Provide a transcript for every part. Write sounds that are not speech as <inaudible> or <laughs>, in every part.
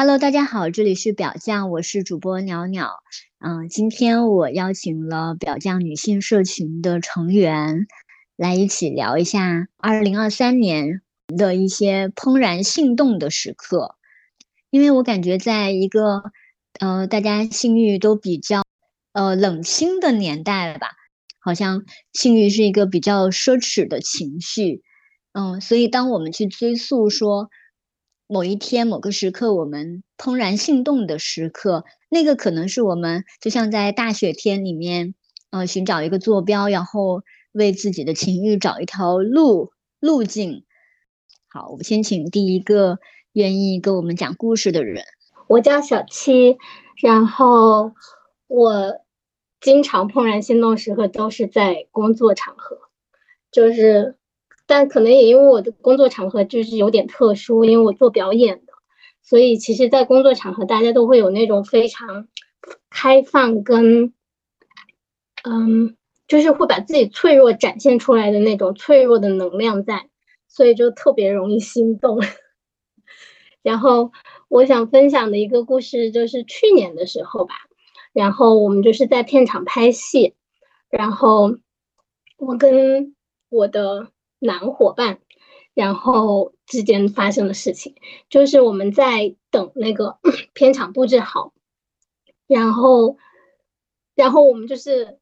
Hello，大家好，这里是表匠，我是主播袅袅。嗯，今天我邀请了表匠女性社群的成员来一起聊一下二零二三年的一些怦然心动的时刻。因为我感觉在一个呃大家性欲都比较呃冷清的年代吧，好像性欲是一个比较奢侈的情绪。嗯，所以当我们去追溯说。某一天、某个时刻，我们怦然心动的时刻，那个可能是我们就像在大雪天里面，呃，寻找一个坐标，然后为自己的情欲找一条路路径。好，我们先请第一个愿意跟我们讲故事的人。我叫小七，然后我经常怦然心动时刻都是在工作场合，就是。但可能也因为我的工作场合就是有点特殊，因为我做表演的，所以其实，在工作场合，大家都会有那种非常开放跟，嗯，就是会把自己脆弱展现出来的那种脆弱的能量在，所以就特别容易心动。<laughs> 然后我想分享的一个故事就是去年的时候吧，然后我们就是在片场拍戏，然后我跟我的。男伙伴，然后之间发生的事情，就是我们在等那个 <clears throat> 片场布置好，然后，然后我们就是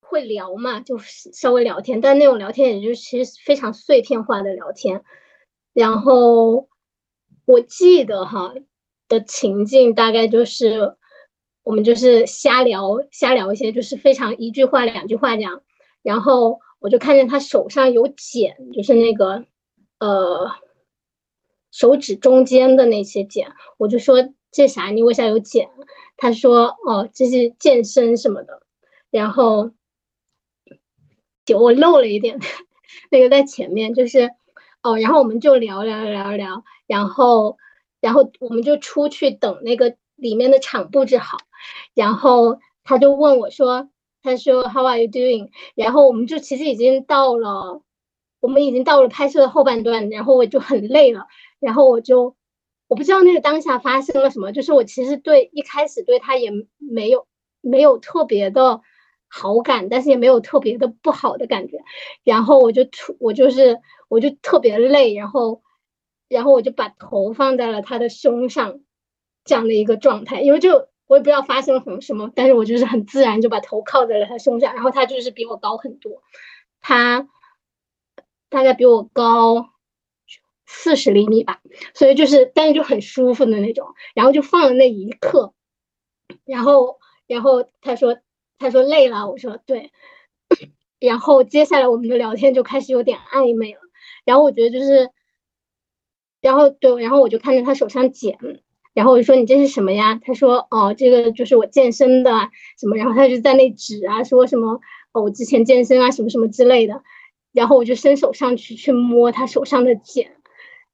会聊嘛，就是稍微聊天，但那种聊天也就其实非常碎片化的聊天。然后我记得哈的情境大概就是我们就是瞎聊，瞎聊一些，就是非常一句话两句话这样，然后。我就看见他手上有茧，就是那个，呃，手指中间的那些茧。我就说这啥？你为啥有茧？他说哦，这是健身什么的。然后，就我漏了一点，<laughs> 那个在前面，就是哦，然后我们就聊聊聊聊，然后，然后我们就出去等那个里面的场布置好，然后他就问我说。他说 How are you doing？然后我们就其实已经到了，我们已经到了拍摄的后半段，然后我就很累了，然后我就我不知道那个当下发生了什么，就是我其实对一开始对他也没有没有特别的好感，但是也没有特别的不好的感觉，然后我就出我就是我就特别累，然后然后我就把头放在了他的胸上，这样的一个状态，因为就。我也不知道发生了什么什么，但是我就是很自然就把头靠在了他胸上，然后他就是比我高很多，他大概比我高四十厘米吧，所以就是但是就很舒服的那种，然后就放了那一刻，然后然后他说他说累了，我说对，<clears throat> 然后接下来我们的聊天就开始有点暧昧了，然后我觉得就是，然后对，然后我就看着他手上茧。然后我就说你这是什么呀？他说哦，这个就是我健身的什么。然后他就在那指啊，说什么哦，我之前健身啊，什么什么之类的。然后我就伸手上去去摸他手上的茧，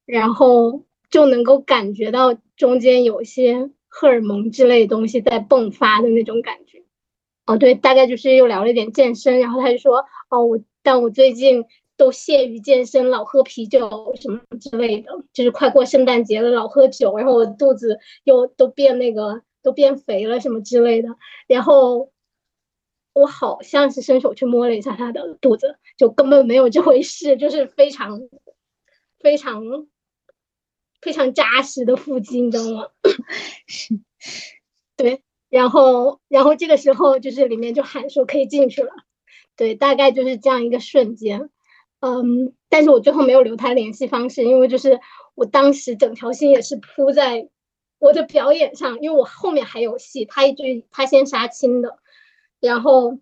然后就能够感觉到中间有些荷尔蒙之类的东西在迸发的那种感觉。哦，对，大概就是又聊了一点健身。然后他就说哦，我但我最近。都屑于健身，老喝啤酒什么之类的，就是快过圣诞节了，老喝酒，然后我肚子又都变那个，都变肥了什么之类的。然后我好像是伸手去摸了一下他的肚子，就根本没有这回事，就是非常非常非常扎实的腹肌，你知道吗？<coughs> 对。然后然后这个时候就是里面就喊说可以进去了，对，大概就是这样一个瞬间。嗯，但是我最后没有留他联系方式，因为就是我当时整条心也是扑在我的表演上，因为我后面还有戏，他一句他先杀青的，然后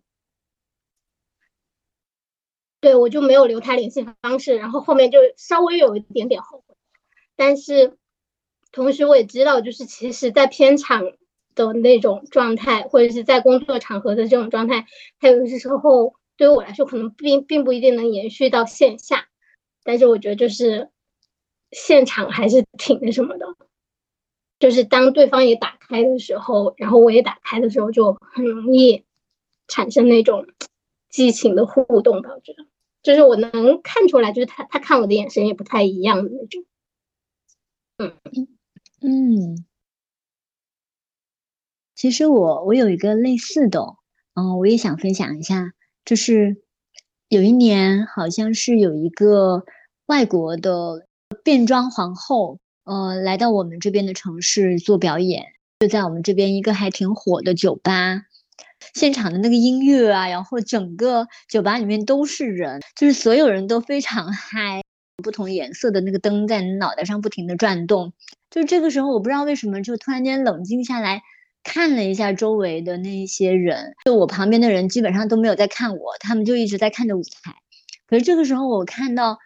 对我就没有留他联系方式，然后后面就稍微有一点点后悔，但是同时我也知道，就是其实，在片场的那种状态，或者是在工作场合的这种状态，还有的时候。对于我来说，可能并并不一定能延续到线下，但是我觉得就是现场还是挺那什么的，就是当对方也打开的时候，然后我也打开的时候，就很容易产生那种激情的互动吧。我觉得，就是我能看出来，就是他他看我的眼神也不太一样的那种。嗯嗯，其实我我有一个类似的，嗯，我也想分享一下，就是有一年好像是有一个外国的变装皇后，呃，来到我们这边的城市做表演，就在我们这边一个还挺火的酒吧，现场的那个音乐啊，然后整个酒吧里面都是人，就是所有人都非常嗨。不同颜色的那个灯在你脑袋上不停的转动，就这个时候，我不知道为什么就突然间冷静下来，看了一下周围的那些人，就我旁边的人基本上都没有在看我，他们就一直在看着舞台。可是这个时候，我看到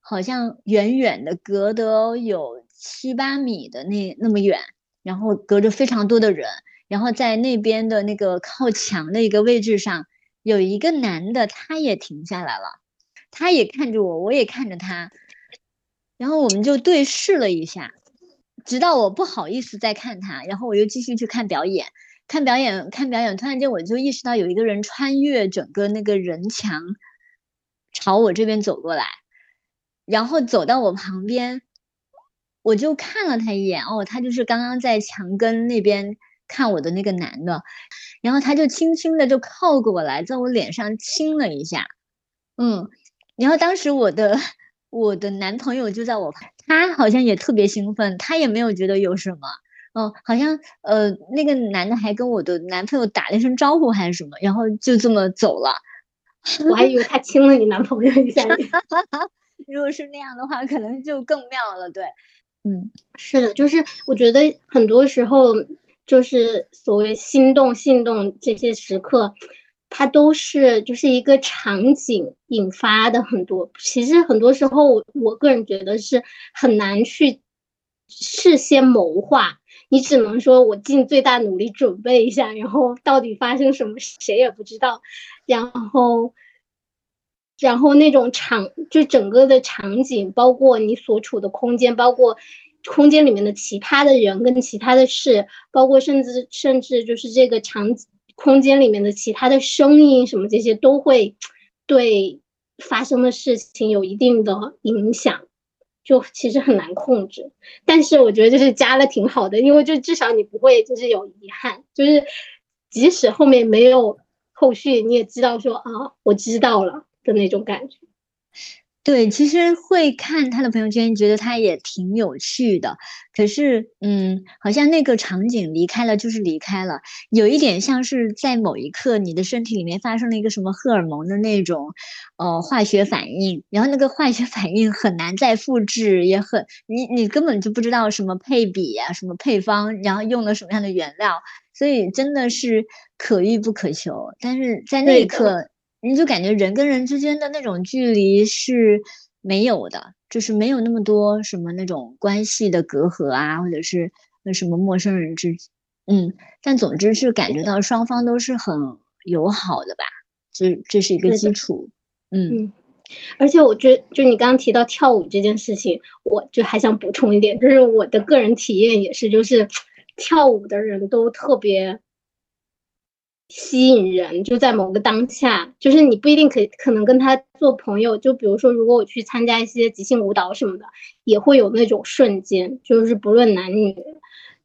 好像远远的隔得有七八米的那那么远，然后隔着非常多的人，然后在那边的那个靠墙的一个位置上，有一个男的，他也停下来了。他也看着我，我也看着他，然后我们就对视了一下，直到我不好意思再看他，然后我又继续去看表演，看表演，看表演。突然间，我就意识到有一个人穿越整个那个人墙，朝我这边走过来，然后走到我旁边，我就看了他一眼，哦，他就是刚刚在墙根那边看我的那个男的，然后他就轻轻的就靠过来，在我脸上亲了一下，嗯。然后当时我的我的男朋友就在我旁，他好像也特别兴奋，他也没有觉得有什么，哦，好像呃那个男的还跟我的男朋友打了一声招呼还是什么，然后就这么走了。我还以为他亲了你男朋友一下。<laughs> 如果是那样的话，可能就更妙了。对，嗯，是的，就是我觉得很多时候就是所谓心动、心动这些时刻。它都是就是一个场景引发的很多，其实很多时候我个人觉得是很难去事先谋划，你只能说我尽最大努力准备一下，然后到底发生什么谁也不知道，然后然后那种场就整个的场景，包括你所处的空间，包括空间里面的其他的人跟其他的事，包括甚至甚至就是这个场景。空间里面的其他的声音什么这些都会对发生的事情有一定的影响，就其实很难控制。但是我觉得就是加了挺好的，因为就至少你不会就是有遗憾，就是即使后面没有后续，你也知道说啊，我知道了的那种感觉。对，其实会看他的朋友圈，觉得他也挺有趣的。可是，嗯，好像那个场景离开了就是离开了，有一点像是在某一刻你的身体里面发生了一个什么荷尔蒙的那种，呃，化学反应，然后那个化学反应很难再复制，也很你你根本就不知道什么配比啊，什么配方，然后用了什么样的原料，所以真的是可遇不可求。但是在那一刻。你就感觉人跟人之间的那种距离是没有的，就是没有那么多什么那种关系的隔阂啊，或者是那什么陌生人之，嗯，但总之是感觉到双方都是很友好的吧，这这是一个基础，嗯，而且我觉就你刚刚提到跳舞这件事情，我就还想补充一点，就是我的个人体验也是，就是跳舞的人都特别。吸引人就在某个当下，就是你不一定可可能跟他做朋友。就比如说，如果我去参加一些即兴舞蹈什么的，也会有那种瞬间，就是不论男女，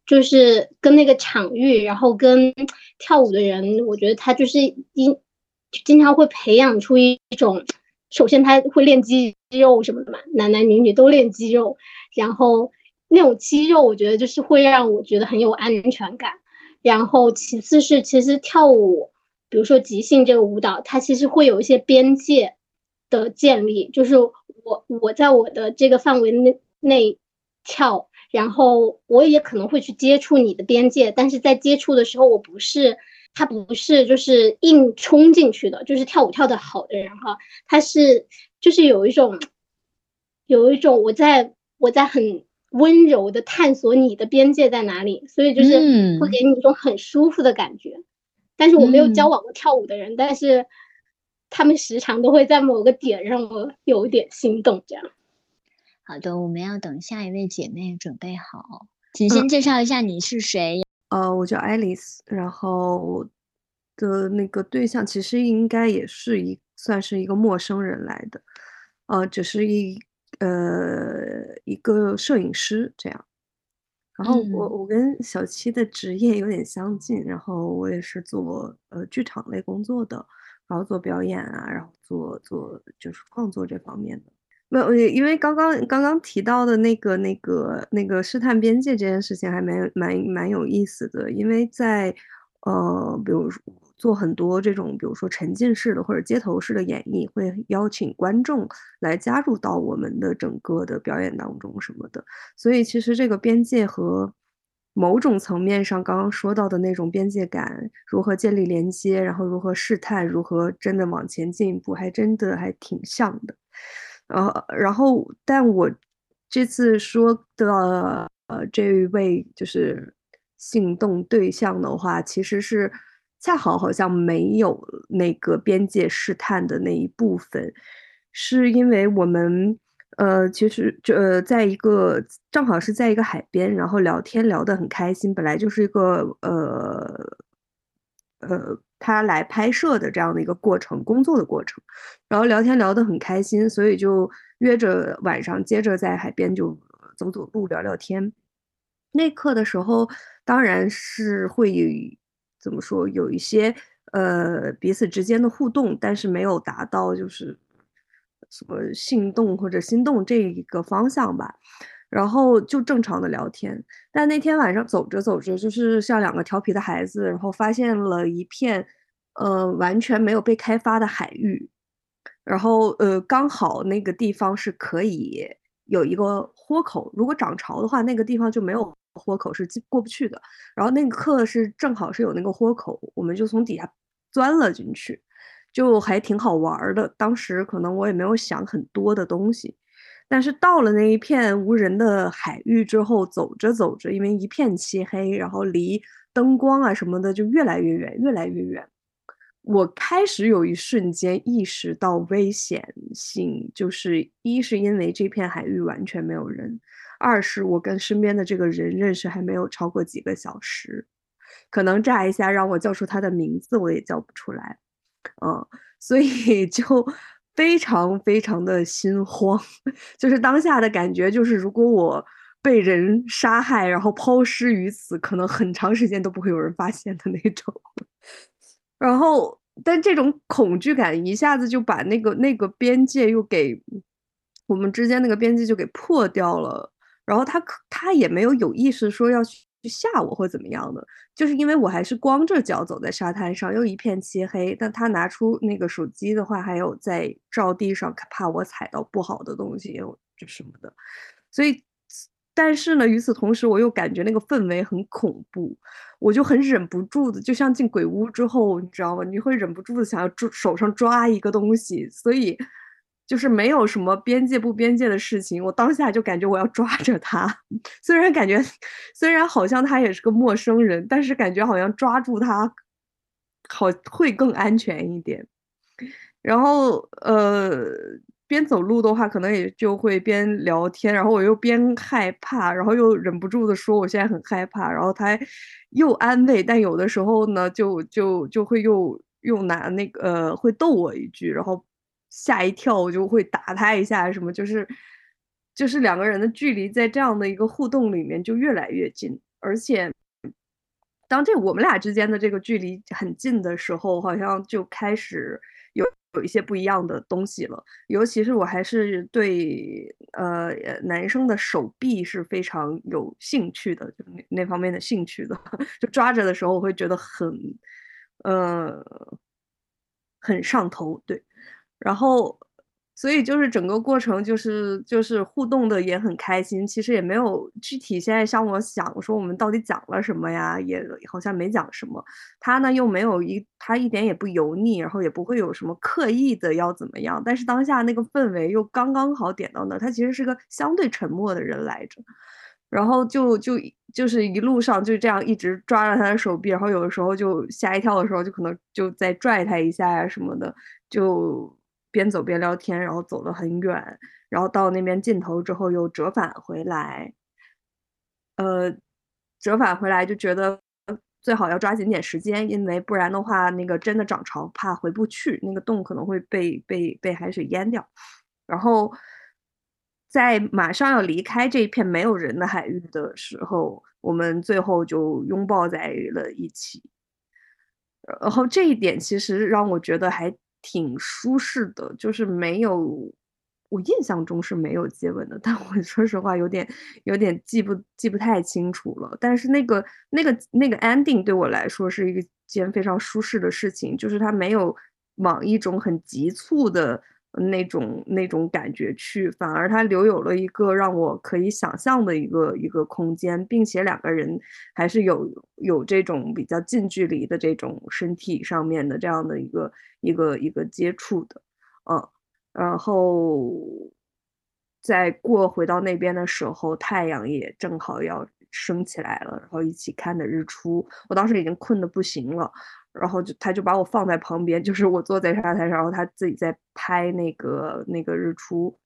就是跟那个场域，然后跟跳舞的人，我觉得他就是经经常会培养出一种，首先他会练肌肉什么的嘛，男男女女都练肌肉，然后那种肌肉，我觉得就是会让我觉得很有安全感。然后，其次是其实跳舞，比如说即兴这个舞蹈，它其实会有一些边界的建立，就是我我在我的这个范围内内跳，然后我也可能会去接触你的边界，但是在接触的时候，我不是他不是就是硬冲进去的，就是跳舞跳得好的人哈，他是就是有一种有一种我在我在很。温柔的探索你的边界在哪里，所以就是会给你一种很舒服的感觉。但是我没有交往过跳舞的人，但是他们时常都会在某个点让我有点心动。这样，好的，我们要等下一位姐妹准备好，请先介绍一下你是谁。呃，我叫爱丽丝，然后的那个对象其实应该也是一算是一个陌生人来的，呃，只是一。呃，一个摄影师这样，然后我我跟小七的职业有点相近，然后我也是做呃剧场类工作的，然后做表演啊，然后做做就是创作这方面的。没有，因为刚刚刚刚提到的那个那个那个试探边界这件事情还蛮蛮蛮有意思的，因为在呃，比如说。做很多这种，比如说沉浸式的或者街头式的演绎，会邀请观众来加入到我们的整个的表演当中什么的。所以其实这个边界和某种层面上刚刚说到的那种边界感如何建立连接，然后如何试探，如何真的往前进一步，还真的还挺像的。呃，然后但我这次说的呃这位就是性动对象的话，其实是。恰好好像没有那个边界试探的那一部分，是因为我们呃，其实就呃在一个正好是在一个海边，然后聊天聊得很开心。本来就是一个呃呃，他来拍摄的这样的一个过程，工作的过程，然后聊天聊得很开心，所以就约着晚上接着在海边就走走路聊聊天。那刻的时候，当然是会。怎么说？有一些呃彼此之间的互动，但是没有达到就是什么心动或者心动这一个方向吧。然后就正常的聊天。但那天晚上走着走着，就是像两个调皮的孩子，然后发现了一片呃完全没有被开发的海域。然后呃刚好那个地方是可以有一个豁口，如果涨潮的话，那个地方就没有。豁口是过不去的，然后那个课是正好是有那个豁口，我们就从底下钻了进去，就还挺好玩的。当时可能我也没有想很多的东西，但是到了那一片无人的海域之后，走着走着，因为一片漆黑，然后离灯光啊什么的就越来越远，越来越远。我开始有一瞬间意识到危险性，就是一是因为这片海域完全没有人。二是我跟身边的这个人认识还没有超过几个小时，可能乍一下让我叫出他的名字我也叫不出来，嗯，所以就 <laughs> 非常非常的心慌，<laughs> 就是当下的感觉就是如果我被人杀害然后抛尸于此，可能很长时间都不会有人发现的那种。然后，但这种恐惧感一下子就把那个那个边界又给我们之间那个边界就给破掉了。然后他可他也没有有意识说要去吓我或怎么样的，就是因为我还是光着脚走在沙滩上，又一片漆黑。但他拿出那个手机的话，还有在照地上，怕我踩到不好的东西，就什么的。所以，但是呢，与此同时，我又感觉那个氛围很恐怖，我就很忍不住的，就像进鬼屋之后，你知道吗？你会忍不住的想要抓手上抓一个东西，所以。就是没有什么边界不边界的事情，我当下就感觉我要抓着他，<laughs> 虽然感觉，虽然好像他也是个陌生人，但是感觉好像抓住他，好会更安全一点。然后呃，边走路的话，可能也就会边聊天，然后我又边害怕，然后又忍不住的说我现在很害怕，然后他又安慰，但有的时候呢，就就就会又又拿那个呃，会逗我一句，然后。吓一跳，我就会打他一下，什么就是，就是两个人的距离在这样的一个互动里面就越来越近，而且，当这我们俩之间的这个距离很近的时候，好像就开始有有一些不一样的东西了。尤其是我还是对呃男生的手臂是非常有兴趣的，就那那方面的兴趣的，就抓着的时候我会觉得很，呃，很上头，对。然后，所以就是整个过程就是就是互动的也很开心。其实也没有具体现在像我想说我们到底讲了什么呀，也好像没讲什么。他呢又没有一他一点也不油腻，然后也不会有什么刻意的要怎么样。但是当下那个氛围又刚刚好点到那，他其实是个相对沉默的人来着。然后就就就是一路上就这样一直抓着他的手臂，然后有的时候就吓一跳的时候，就可能就再拽他一下呀什么的，就。边走边聊天，然后走了很远，然后到那边尽头之后又折返回来。呃，折返回来就觉得最好要抓紧点时间，因为不然的话，那个真的涨潮怕回不去，那个洞可能会被被被海水淹掉。然后在马上要离开这一片没有人的海域的时候，我们最后就拥抱在了一起。然后这一点其实让我觉得还挺舒适的，就是没有，我印象中是没有接吻的，但我 <laughs> 说实话有点有点记不记不太清楚了。但是那个那个那个 ending 对我来说是一件非常舒适的事情，就是它没有往一种很急促的。那种那种感觉去，反而他留有了一个让我可以想象的一个一个空间，并且两个人还是有有这种比较近距离的这种身体上面的这样的一个一个一个接触的，嗯，然后再过回到那边的时候，太阳也正好要升起来了，然后一起看的日出，我当时已经困得不行了。然后就他就把我放在旁边，就是我坐在沙滩上，然后他自己在拍那个那个日出，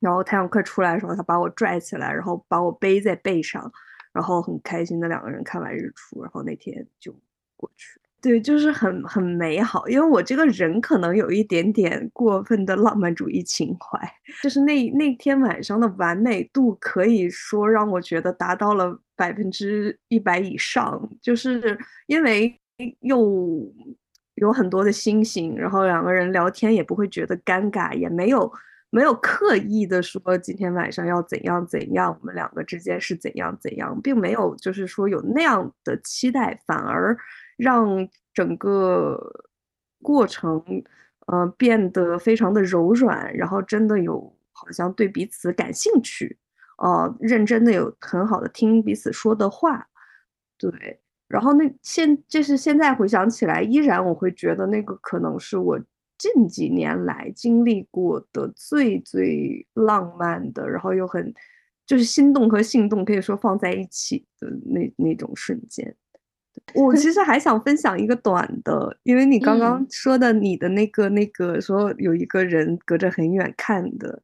然后太阳快出来的时候，他把我拽起来，然后把我背在背上，然后很开心的两个人看完日出，然后那天就过去。对，就是很很美好，因为我这个人可能有一点点过分的浪漫主义情怀，就是那那天晚上的完美度可以说让我觉得达到了百分之一百以上，就是因为。又有很多的星星，然后两个人聊天也不会觉得尴尬，也没有没有刻意的说今天晚上要怎样怎样，我们两个之间是怎样怎样，并没有就是说有那样的期待，反而让整个过程呃变得非常的柔软，然后真的有好像对彼此感兴趣，呃，认真的有很好的听彼此说的话，对。然后那现就是现在回想起来，依然我会觉得那个可能是我近几年来经历过的最最浪漫的，然后又很就是心动和性动可以说放在一起的那那种瞬间。我其实还想分享一个短的，因为你刚刚说的你的那个那个说有一个人隔着很远看的，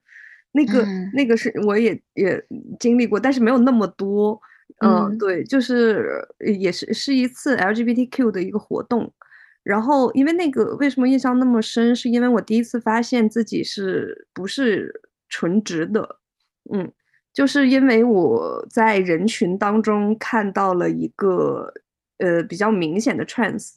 那个那个是我也也经历过，但是没有那么多。嗯，对，就是也是是一次 LGBTQ 的一个活动，然后因为那个为什么印象那么深，是因为我第一次发现自己是不是纯直的，嗯，就是因为我在人群当中看到了一个呃比较明显的 trans，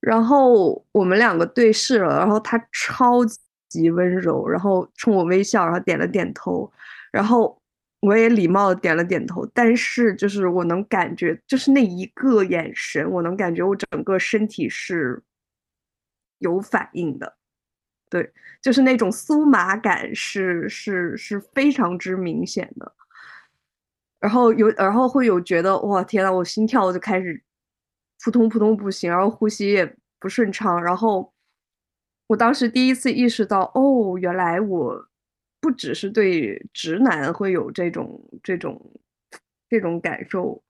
然后我们两个对视了，然后他超级温柔，然后冲我微笑，然后点了点头，然后。我也礼貌的点了点头，但是就是我能感觉，就是那一个眼神，我能感觉我整个身体是有反应的，对，就是那种酥麻感是是是非常之明显的，然后有然后会有觉得哇天呐，我心跳就开始扑通扑通不行，然后呼吸也不顺畅，然后我当时第一次意识到，哦，原来我。不只是对直男会有这种这种这种感受，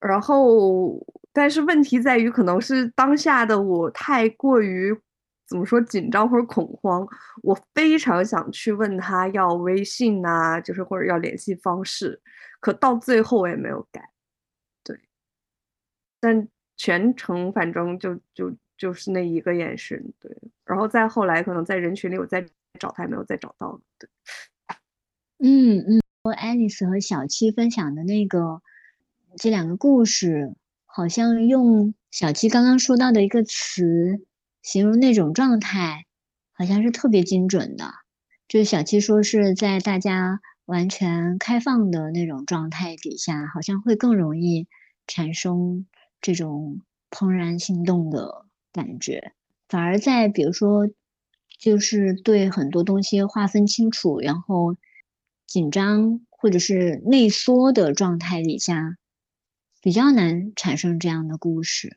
然后，但是问题在于，可能是当下的我太过于怎么说紧张或者恐慌，我非常想去问他要微信呐，就是或者要联系方式，可到最后我也没有改，对，但全程反正就就就是那一个眼神，对，然后再后来可能在人群里我再。找他也没有再找到，对，嗯嗯，和爱丽丝和小七分享的那个这两个故事，好像用小七刚刚说到的一个词形容那种状态，好像是特别精准的。就是小七说是在大家完全开放的那种状态底下，好像会更容易产生这种怦然心动的感觉，反而在比如说。就是对很多东西划分清楚，然后紧张或者是内缩的状态底下，比较难产生这样的故事。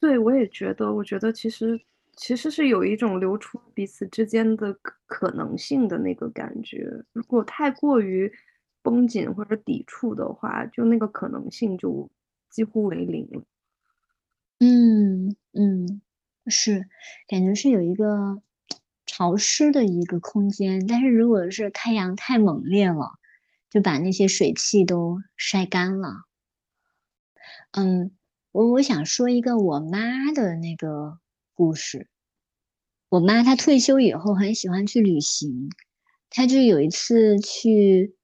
对，我也觉得，我觉得其实其实是有一种流出彼此之间的可能性的那个感觉。如果太过于绷紧或者抵触的话，就那个可能性就几乎为零了。嗯嗯。是，感觉是有一个潮湿的一个空间，但是如果是太阳太猛烈了，就把那些水汽都晒干了。嗯，我我想说一个我妈的那个故事。我妈她退休以后很喜欢去旅行，她就有一次去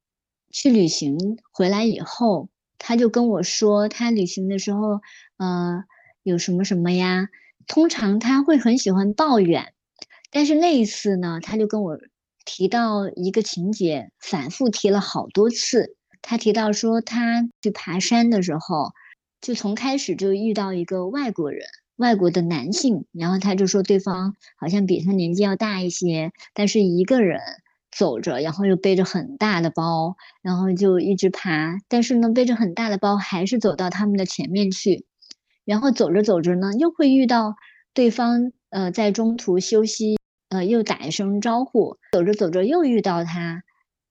去旅行回来以后，她就跟我说，她旅行的时候，呃，有什么什么呀？通常他会很喜欢抱怨，但是那一次呢，他就跟我提到一个情节，反复提了好多次。他提到说，他去爬山的时候，就从开始就遇到一个外国人，外国的男性，然后他就说对方好像比他年纪要大一些，但是一个人走着，然后又背着很大的包，然后就一直爬，但是呢，背着很大的包还是走到他们的前面去，然后走着走着呢，又会遇到对方，呃，在中途休息，呃，又打一声招呼，走着走着又遇到他，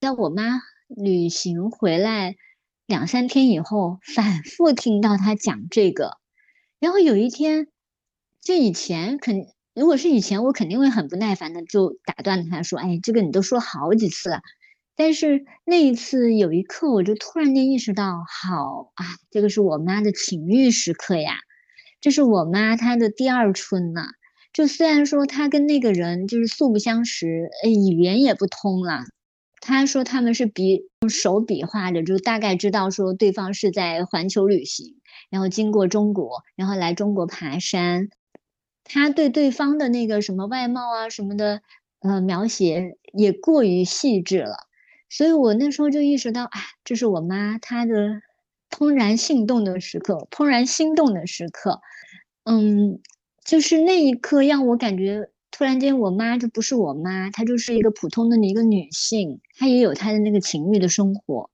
在我妈。旅行回来两三天以后，反复听到他讲这个，然后有一天，就以前肯如果是以前，我肯定会很不耐烦的就打断他说：“哎，这个你都说好几次了。”但是那一次有一刻，我就突然间意识到，好啊，这个是我妈的情欲时刻呀，这是我妈她的第二春呢。就虽然说她跟那个人就是素不相识，呃，语言也不通了。她说他们是比用手比划着，就大概知道说对方是在环球旅行，然后经过中国，然后来中国爬山。他对对方的那个什么外貌啊什么的，呃，描写也过于细致了。所以我那时候就意识到，啊，这是我妈她的怦然心动的时刻，怦然心动的时刻。嗯，就是那一刻让我感觉。突然间，我妈就不是我妈，她就是一个普通的一个女性，她也有她的那个情欲的生活。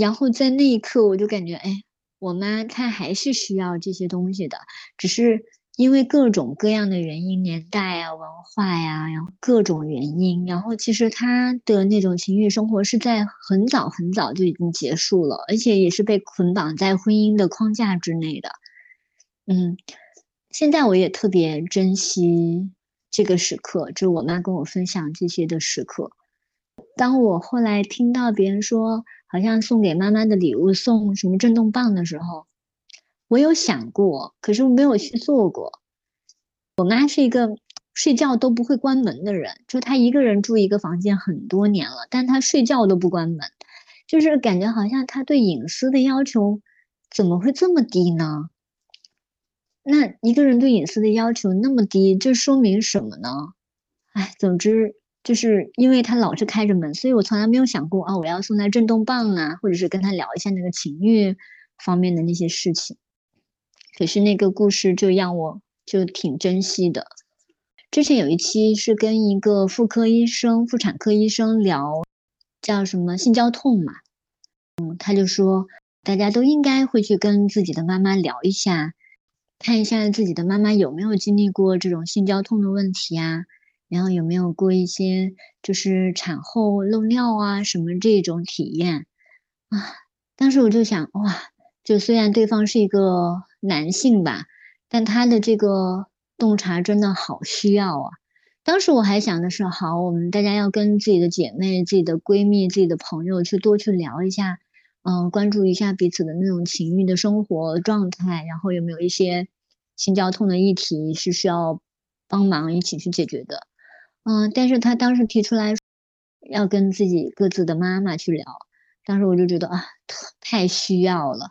然后在那一刻，我就感觉，哎，我妈她还是需要这些东西的，只是因为各种各样的原因，年代啊、文化呀，然后各种原因，然后其实他的那种情欲生活是在很早很早就已经结束了，而且也是被捆绑在婚姻的框架之内的。嗯。现在我也特别珍惜这个时刻，就是我妈跟我分享这些的时刻。当我后来听到别人说，好像送给妈妈的礼物送什么震动棒的时候，我有想过，可是我没有去做过。我妈是一个睡觉都不会关门的人，就她一个人住一个房间很多年了，但她睡觉都不关门，就是感觉好像她对隐私的要求怎么会这么低呢？那一个人对隐私的要求那么低，这说明什么呢？哎，总之就是因为他老是开着门，所以我从来没有想过啊，我要送他震动棒啊，或者是跟他聊一下那个情欲方面的那些事情。可是那个故事就让我就挺珍惜的。之前有一期是跟一个妇科医生、妇产科医生聊，叫什么性交痛嘛，嗯，他就说大家都应该会去跟自己的妈妈聊一下。看一下自己的妈妈有没有经历过这种性交痛的问题啊，然后有没有过一些就是产后漏尿啊什么这种体验啊。当时我就想，哇，就虽然对方是一个男性吧，但他的这个洞察真的好需要啊。当时我还想的是，好，我们大家要跟自己的姐妹、自己的闺蜜、自己的朋友去多去聊一下。嗯，关注一下彼此的那种情欲的生活状态，然后有没有一些性交痛的议题是需要帮忙一起去解决的。嗯，但是他当时提出来要跟自己各自的妈妈去聊，当时我就觉得啊，太需要了，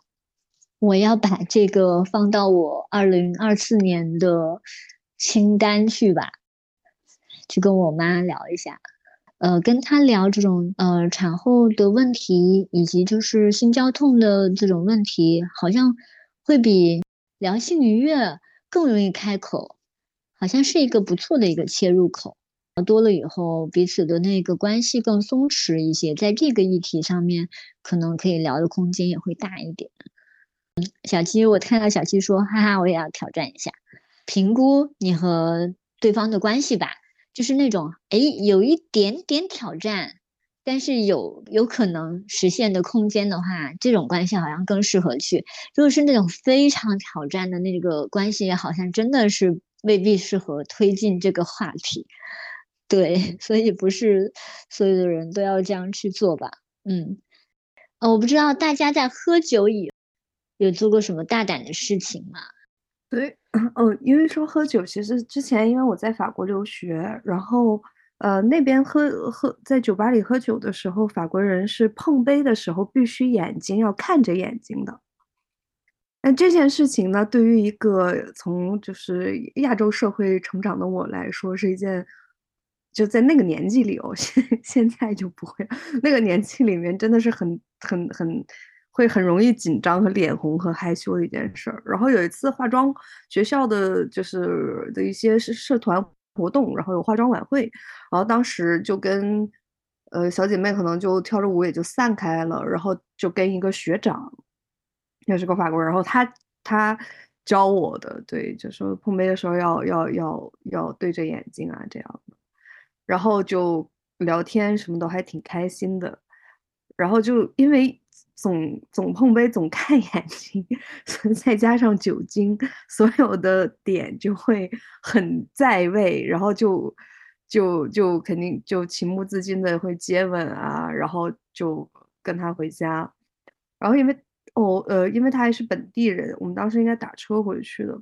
我要把这个放到我二零二四年的清单去吧，去跟我妈聊一下。呃，跟他聊这种呃产后的问题，以及就是心绞痛的这种问题，好像会比聊性愉悦更容易开口，好像是一个不错的一个切入口。多了以后，彼此的那个关系更松弛一些，在这个议题上面，可能可以聊的空间也会大一点。嗯，小七，我看到小七说，哈哈，我也要挑战一下，评估你和对方的关系吧。就是那种哎，有一点点挑战，但是有有可能实现的空间的话，这种关系好像更适合去。如果是那种非常挑战的那个关系，好像真的是未必适合推进这个话题。对，<laughs> 所以不是所有的人都要这样去做吧？嗯，呃，我不知道大家在喝酒以有做过什么大胆的事情吗？对，嗯，因为说喝酒，其实之前因为我在法国留学，然后呃，那边喝喝在酒吧里喝酒的时候，法国人是碰杯的时候必须眼睛要看着眼睛的。那这件事情呢，对于一个从就是亚洲社会成长的我来说，是一件就在那个年纪里哦，<laughs> 现现在就不会，那个年纪里面真的是很很很会很容易紧张和脸红和害羞的一件事儿。然后有一次化妆学校的就是的一些社社团活动，然后有化妆晚会，然后当时就跟呃小姐妹可能就跳着舞也就散开了，然后就跟一个学长。也是个法国人，然后他他教我的，对，就说碰杯的时候要要要要对着眼睛啊，这样的，然后就聊天什么都还挺开心的，然后就因为总总碰杯总看眼睛，所以再加上酒精，所有的点就会很在位，然后就就就肯定就情不自禁的会接吻啊，然后就跟他回家，然后因为。哦，呃，因为他还是本地人，我们当时应该打车回去的。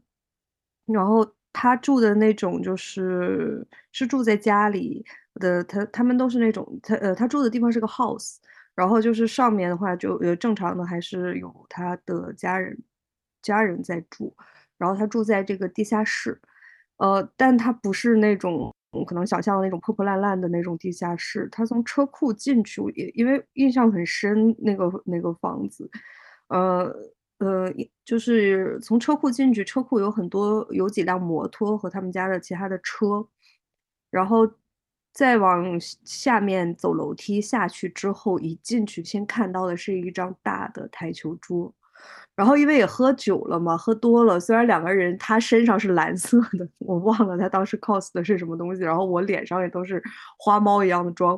然后他住的那种就是是住在家里的，他他们都是那种他呃他住的地方是个 house，然后就是上面的话就呃正常的还是有他的家人家人在住，然后他住在这个地下室，呃，但他不是那种可能想象的那种破破烂烂的那种地下室，他从车库进去，也因为印象很深那个那个房子。呃呃，就是从车库进去，车库有很多，有几辆摩托和他们家的其他的车，然后再往下面走楼梯下去之后，一进去先看到的是一张大的台球桌，然后因为也喝酒了嘛，喝多了，虽然两个人他身上是蓝色的，我忘了他当时 cos 的是什么东西，然后我脸上也都是花猫一样的妆。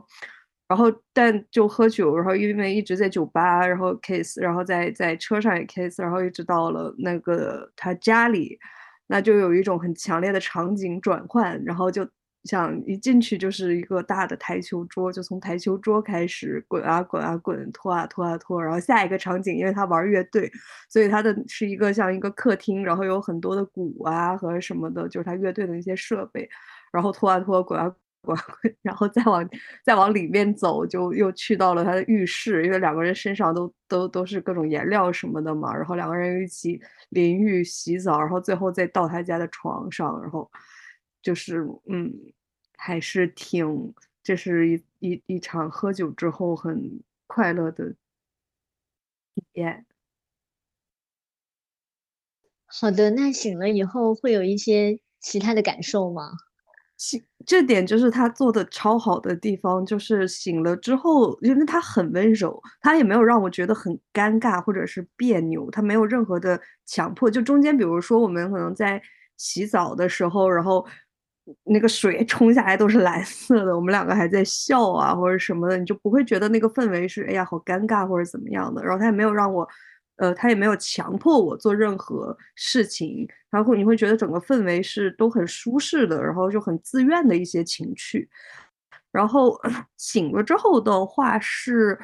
然后，但就喝酒，然后因为一直在酒吧，然后 kiss，然后在在车上也 kiss，然后一直到了那个他家里，那就有一种很强烈的场景转换，然后就想一进去就是一个大的台球桌，就从台球桌开始滚啊滚啊滚，拖啊拖啊拖，然后下一个场景，因为他玩乐队，所以他的是一个像一个客厅，然后有很多的鼓啊和什么的，就是他乐队的一些设备，然后拖啊拖，滚啊 <laughs> 滚。然后再往再往里面走，就又去到了他的浴室，因为两个人身上都都都是各种颜料什么的嘛。然后两个人一起淋浴洗澡，然后最后再到他家的床上，然后就是嗯，还是挺这是一一一场喝酒之后很快乐的体验。好的，那醒了以后会有一些其他的感受吗？醒，这点就是他做的超好的地方，就是醒了之后，因为他很温柔，他也没有让我觉得很尴尬或者是别扭，他没有任何的强迫。就中间，比如说我们可能在洗澡的时候，然后那个水 <laughs> 冲下来都是蓝色的，我们两个还在笑啊或者什么的，你就不会觉得那个氛围是哎呀好尴尬或者怎么样的。然后他也没有让我。呃，他也没有强迫我做任何事情，然后你会觉得整个氛围是都很舒适的，然后就很自愿的一些情趣。然后 <clears throat> 醒了之后的话是，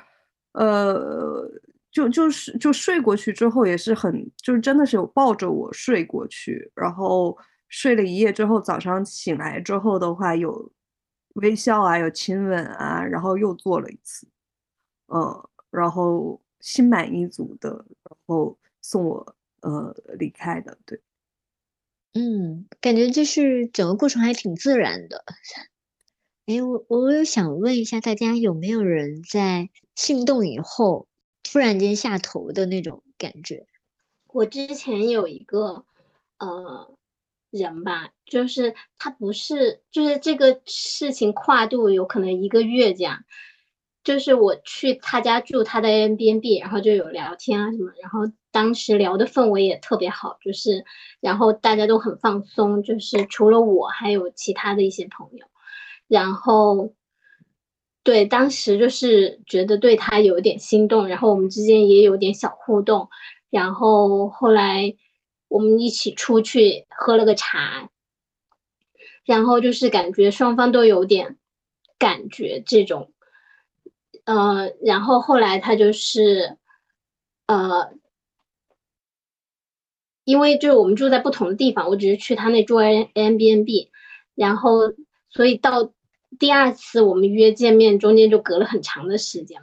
呃，就就是就睡过去之后也是很，就是真的是有抱着我睡过去，然后睡了一夜之后，早上醒来之后的话有微笑啊，有亲吻啊，然后又做了一次，嗯，然后。心满意足的，然后送我呃离开的，对，嗯，感觉就是整个过程还挺自然的。哎，我我有想问一下大家，有没有人在心动以后突然间下头的那种感觉？我之前有一个呃人吧，就是他不是，就是这个事情跨度有可能一个月这样。就是我去他家住他的 a b n b 然后就有聊天啊什么，然后当时聊的氛围也特别好，就是然后大家都很放松，就是除了我还有其他的一些朋友，然后对当时就是觉得对他有点心动，然后我们之间也有点小互动，然后后来我们一起出去喝了个茶，然后就是感觉双方都有点感觉这种。呃，然后后来他就是，呃，因为就是我们住在不同的地方，我只是去他那住 A M B N B，然后所以到第二次我们约见面，中间就隔了很长的时间，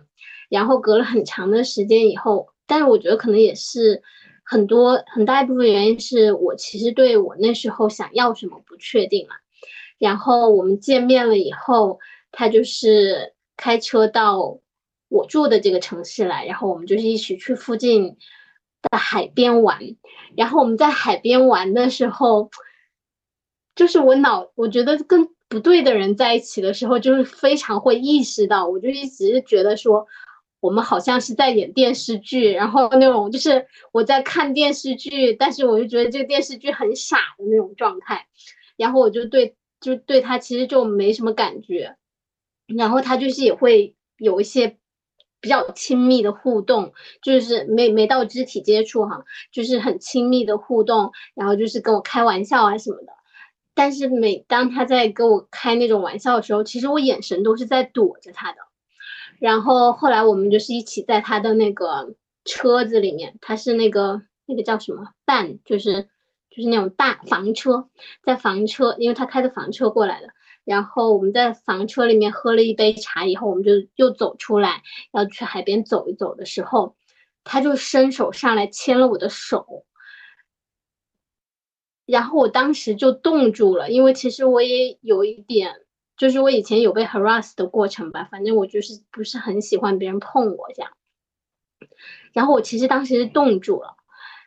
然后隔了很长的时间以后，但是我觉得可能也是很多很大一部分原因是我其实对我那时候想要什么不确定嘛。然后我们见面了以后，他就是开车到我住的这个城市来，然后我们就是一起去附近的海边玩。然后我们在海边玩的时候，就是我脑我觉得跟不对的人在一起的时候，就是非常会意识到，我就一直觉得说，我们好像是在演电视剧，然后那种就是我在看电视剧，但是我就觉得这个电视剧很傻的那种状态，然后我就对。就对他其实就没什么感觉，然后他就是也会有一些比较亲密的互动，就是没没到肢体接触哈，就是很亲密的互动，然后就是跟我开玩笑啊什么的。但是每当他在跟我开那种玩笑的时候，其实我眼神都是在躲着他的。然后后来我们就是一起在他的那个车子里面，他是那个那个叫什么伴，就是。就是那种大房车，在房车，因为他开的房车过来的。然后我们在房车里面喝了一杯茶以后，我们就又走出来要去海边走一走的时候，他就伸手上来牵了我的手，然后我当时就冻住了，因为其实我也有一点，就是我以前有被 harass 的过程吧，反正我就是不是很喜欢别人碰我这样，然后我其实当时是冻住了。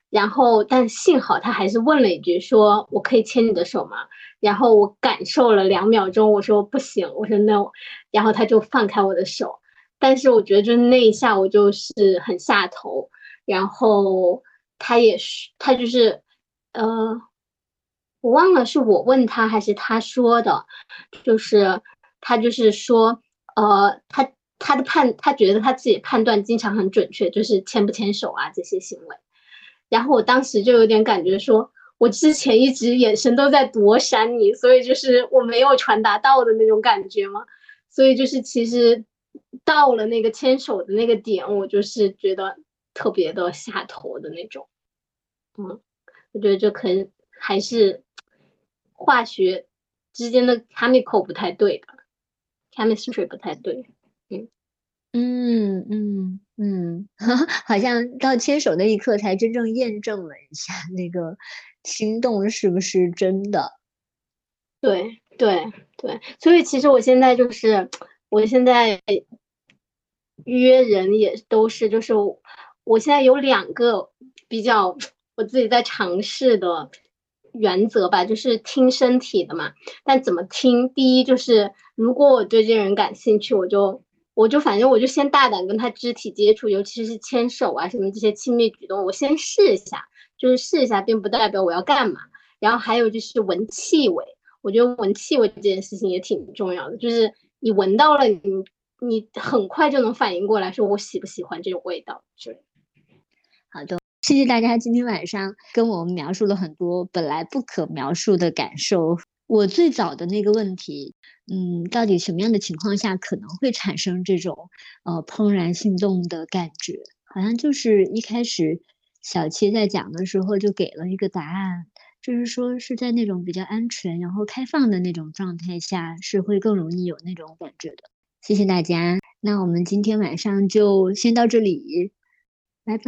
然后，但幸好他还是问了一句，说我可以牵你的手吗？然后我感受了两秒钟，我说不行，我说 no，然后他就放开我的手。但是我觉得就那一下，我就是很下头。然后他也是，他就是，呃，我忘了是我问他还是他说的，就是他就是说，呃，他他的判，他觉得他自己判断经常很准确，就是牵不牵手啊这些行为。然后我当时就有点感觉，说我之前一直眼神都在躲闪你，所以就是我没有传达到的那种感觉嘛。所以就是其实到了那个牵手的那个点，我就是觉得特别的下头的那种。嗯，我觉得就可能还是化学之间的 chemical 不太对吧？chemistry 不太对。嗯。嗯嗯嗯，<laughs> 好像到牵手那一刻才真正验证了一下那个心动是不是真的。对对对，所以其实我现在就是，我现在约人也都是，就是我现在有两个比较我自己在尝试的原则吧，就是听身体的嘛。但怎么听？第一就是如果我对这人感兴趣，我就。我就反正我就先大胆跟他肢体接触，尤其是牵手啊什么这些亲密举动，我先试一下，就是试一下，并不代表我要干嘛。然后还有就是闻气味，我觉得闻气味这件事情也挺重要的，就是你闻到了，你你很快就能反应过来，说我喜不喜欢这种味道。是，好的，谢谢大家今天晚上跟我们描述了很多本来不可描述的感受。我最早的那个问题，嗯，到底什么样的情况下可能会产生这种呃怦然心动的感觉？好像就是一开始小七在讲的时候就给了一个答案，就是说是在那种比较安全然后开放的那种状态下，是会更容易有那种感觉的。谢谢大家，那我们今天晚上就先到这里，拜拜。